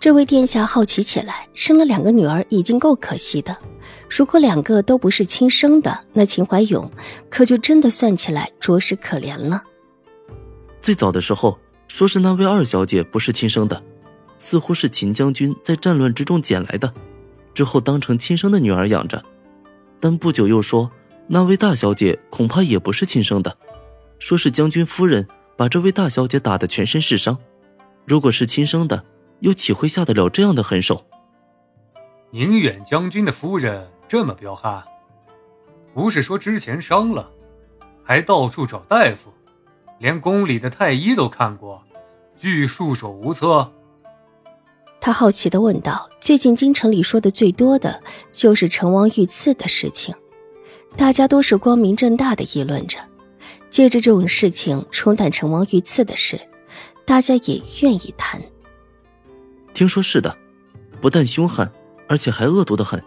这位殿下好奇起来，生了两个女儿已经够可惜的，如果两个都不是亲生的，那秦怀勇可就真的算起来着实可怜了。最早的时候说是那位二小姐不是亲生的，似乎是秦将军在战乱之中捡来的，之后当成亲生的女儿养着。但不久又说那位大小姐恐怕也不是亲生的，说是将军夫人把这位大小姐打得全身是伤。如果是亲生的。又岂会下得了这样的狠手？宁远将军的夫人这么彪悍，不是说之前伤了，还到处找大夫，连宫里的太医都看过，俱束手无策。他好奇的问道：“最近京城里说的最多的就是成王遇刺的事情，大家都是光明正大的议论着，借着这种事情冲淡成王遇刺的事，大家也愿意谈。”听说是的，不但凶悍，而且还恶毒的很。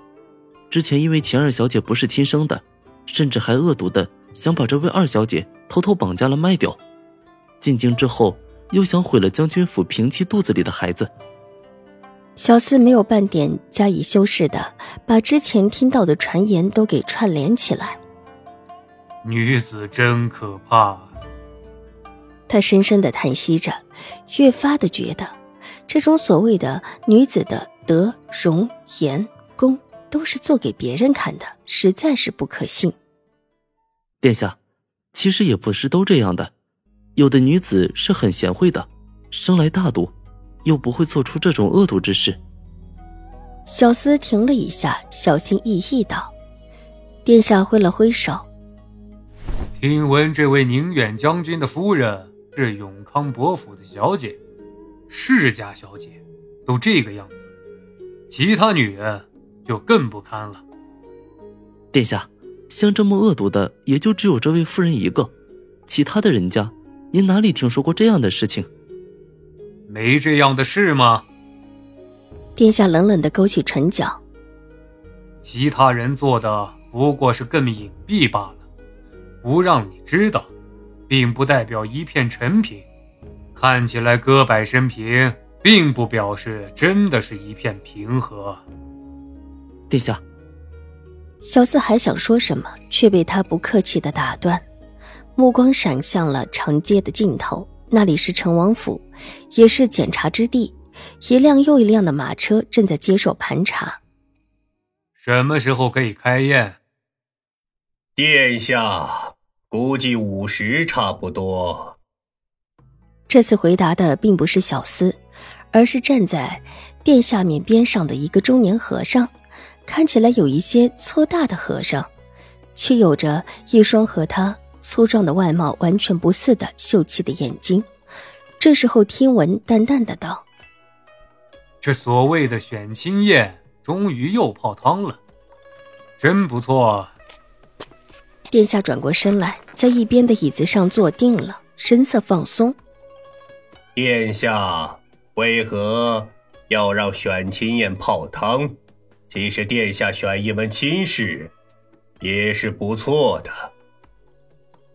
之前因为钱二小姐不是亲生的，甚至还恶毒的想把这位二小姐偷偷绑架了卖掉。进京之后，又想毁了将军府平妻肚子里的孩子。小四没有半点加以修饰的，把之前听到的传言都给串联起来。女子真可怕。他深深的叹息着，越发的觉得。这种所谓的女子的德、容、颜、功，都是做给别人看的，实在是不可信。殿下，其实也不是都这样的，有的女子是很贤惠的，生来大度，又不会做出这种恶毒之事。小厮停了一下，小心翼翼道：“殿下挥了挥手，听闻这位宁远将军的夫人是永康伯府的小姐。”世家小姐都这个样子，其他女人就更不堪了。殿下，像这么恶毒的，也就只有这位夫人一个，其他的人家，您哪里听说过这样的事情？没这样的事吗？殿下冷冷的勾起唇角。其他人做的不过是更隐蔽罢了，不让你知道，并不代表一片陈平。看起来歌百升平，并不表示真的是一片平和。殿下，小四还想说什么，却被他不客气的打断，目光闪向了长街的尽头，那里是成王府，也是检查之地，一辆又一辆的马车正在接受盘查。什么时候可以开宴？殿下，估计午时差不多。这次回答的并不是小厮，而是站在殿下面边上的一个中年和尚，看起来有一些粗大的和尚，却有着一双和他粗壮的外貌完全不似的秀气的眼睛。这时候，听闻淡淡的道：“这所谓的选亲宴，终于又泡汤了，真不错。”殿下转过身来，在一边的椅子上坐定了，神色放松。殿下为何要让选亲宴泡汤？其实殿下选一门亲事也是不错的。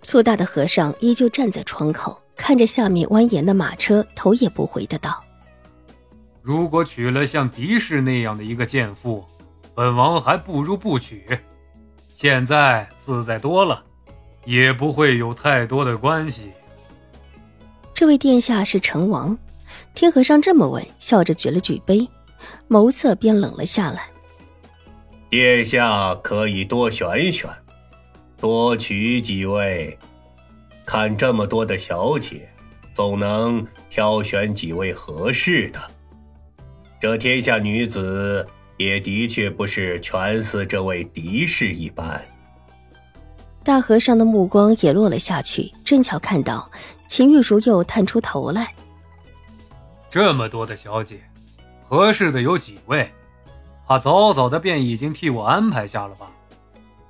粗大的和尚依旧站在窗口，看着下面蜿蜒的马车，头也不回的道：“如果娶了像狄氏那样的一个贱妇，本王还不如不娶。现在自在多了，也不会有太多的关系。”这位殿下是成王，听和尚这么问，笑着举了举杯，眸色便冷了下来。殿下可以多选选，多娶几位，看这么多的小姐，总能挑选几位合适的。这天下女子也的确不是全似这位狄氏一般。大和尚的目光也落了下去，正巧看到。秦玉茹又探出头来。这么多的小姐，合适的有几位？他早早的便已经替我安排下了吧？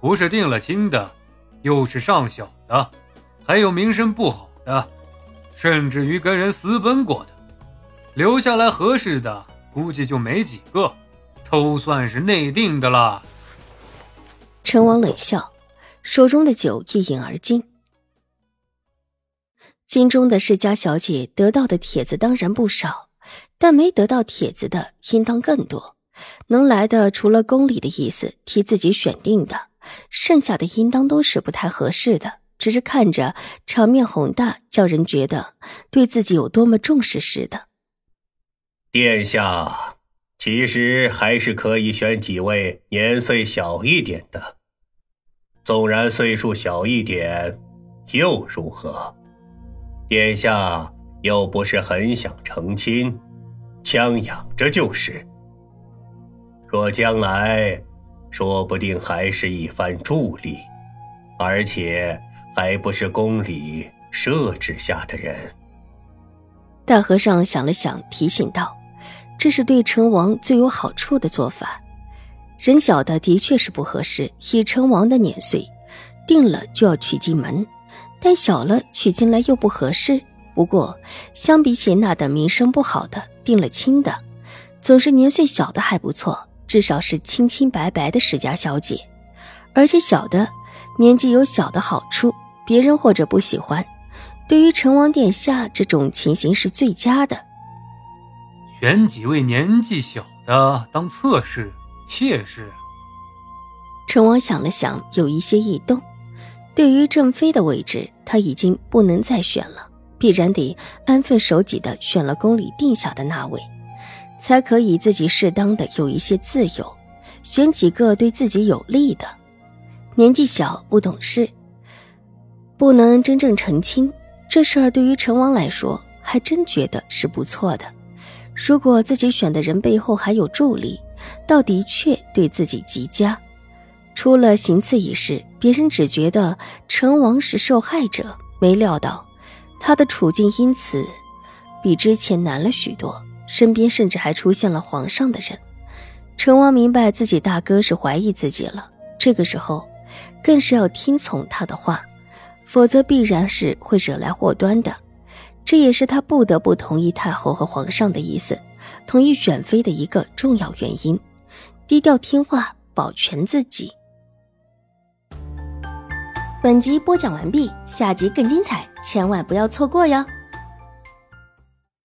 不是定了亲的，又是上小的，还有名声不好的，甚至于跟人私奔过的，留下来合适的估计就没几个，都算是内定的了。陈王冷笑，手中的酒一饮而尽。京中的世家小姐得到的帖子当然不少，但没得到帖子的应当更多。能来的除了宫里的意思替自己选定的，剩下的应当都是不太合适的。只是看着场面宏大，叫人觉得对自己有多么重视似的。殿下，其实还是可以选几位年岁小一点的。纵然岁数小一点，又如何？殿下又不是很想成亲，将养着就是。若将来，说不定还是一番助力，而且还不是宫里设置下的人。大和尚想了想，提醒道：“这是对成王最有好处的做法。人小的的确是不合适，以成王的年岁，定了就要娶进门；但小了娶进来又不合适。不过，相比起那等名声不好的，定了亲的，总是年岁小的还不错。”至少是清清白白的世家小姐，而且小的年纪有小的好处，别人或者不喜欢，对于成王殿下这种情形是最佳的。选几位年纪小的当侧室、妾室。成王想了想，有一些异动。对于正妃的位置，他已经不能再选了，必然得安分守己的选了宫里定下的那位。才可以自己适当的有一些自由，选几个对自己有利的。年纪小不懂事，不能真正成亲，这事儿对于成王来说还真觉得是不错的。如果自己选的人背后还有助力，倒的确对自己极佳。出了行刺一事，别人只觉得成王是受害者，没料到他的处境因此比之前难了许多。身边甚至还出现了皇上的人，成王明白自己大哥是怀疑自己了，这个时候更是要听从他的话，否则必然是会惹来祸端的。这也是他不得不同意太后和皇上的意思，同意选妃的一个重要原因。低调听话，保全自己。本集播讲完毕，下集更精彩，千万不要错过哟。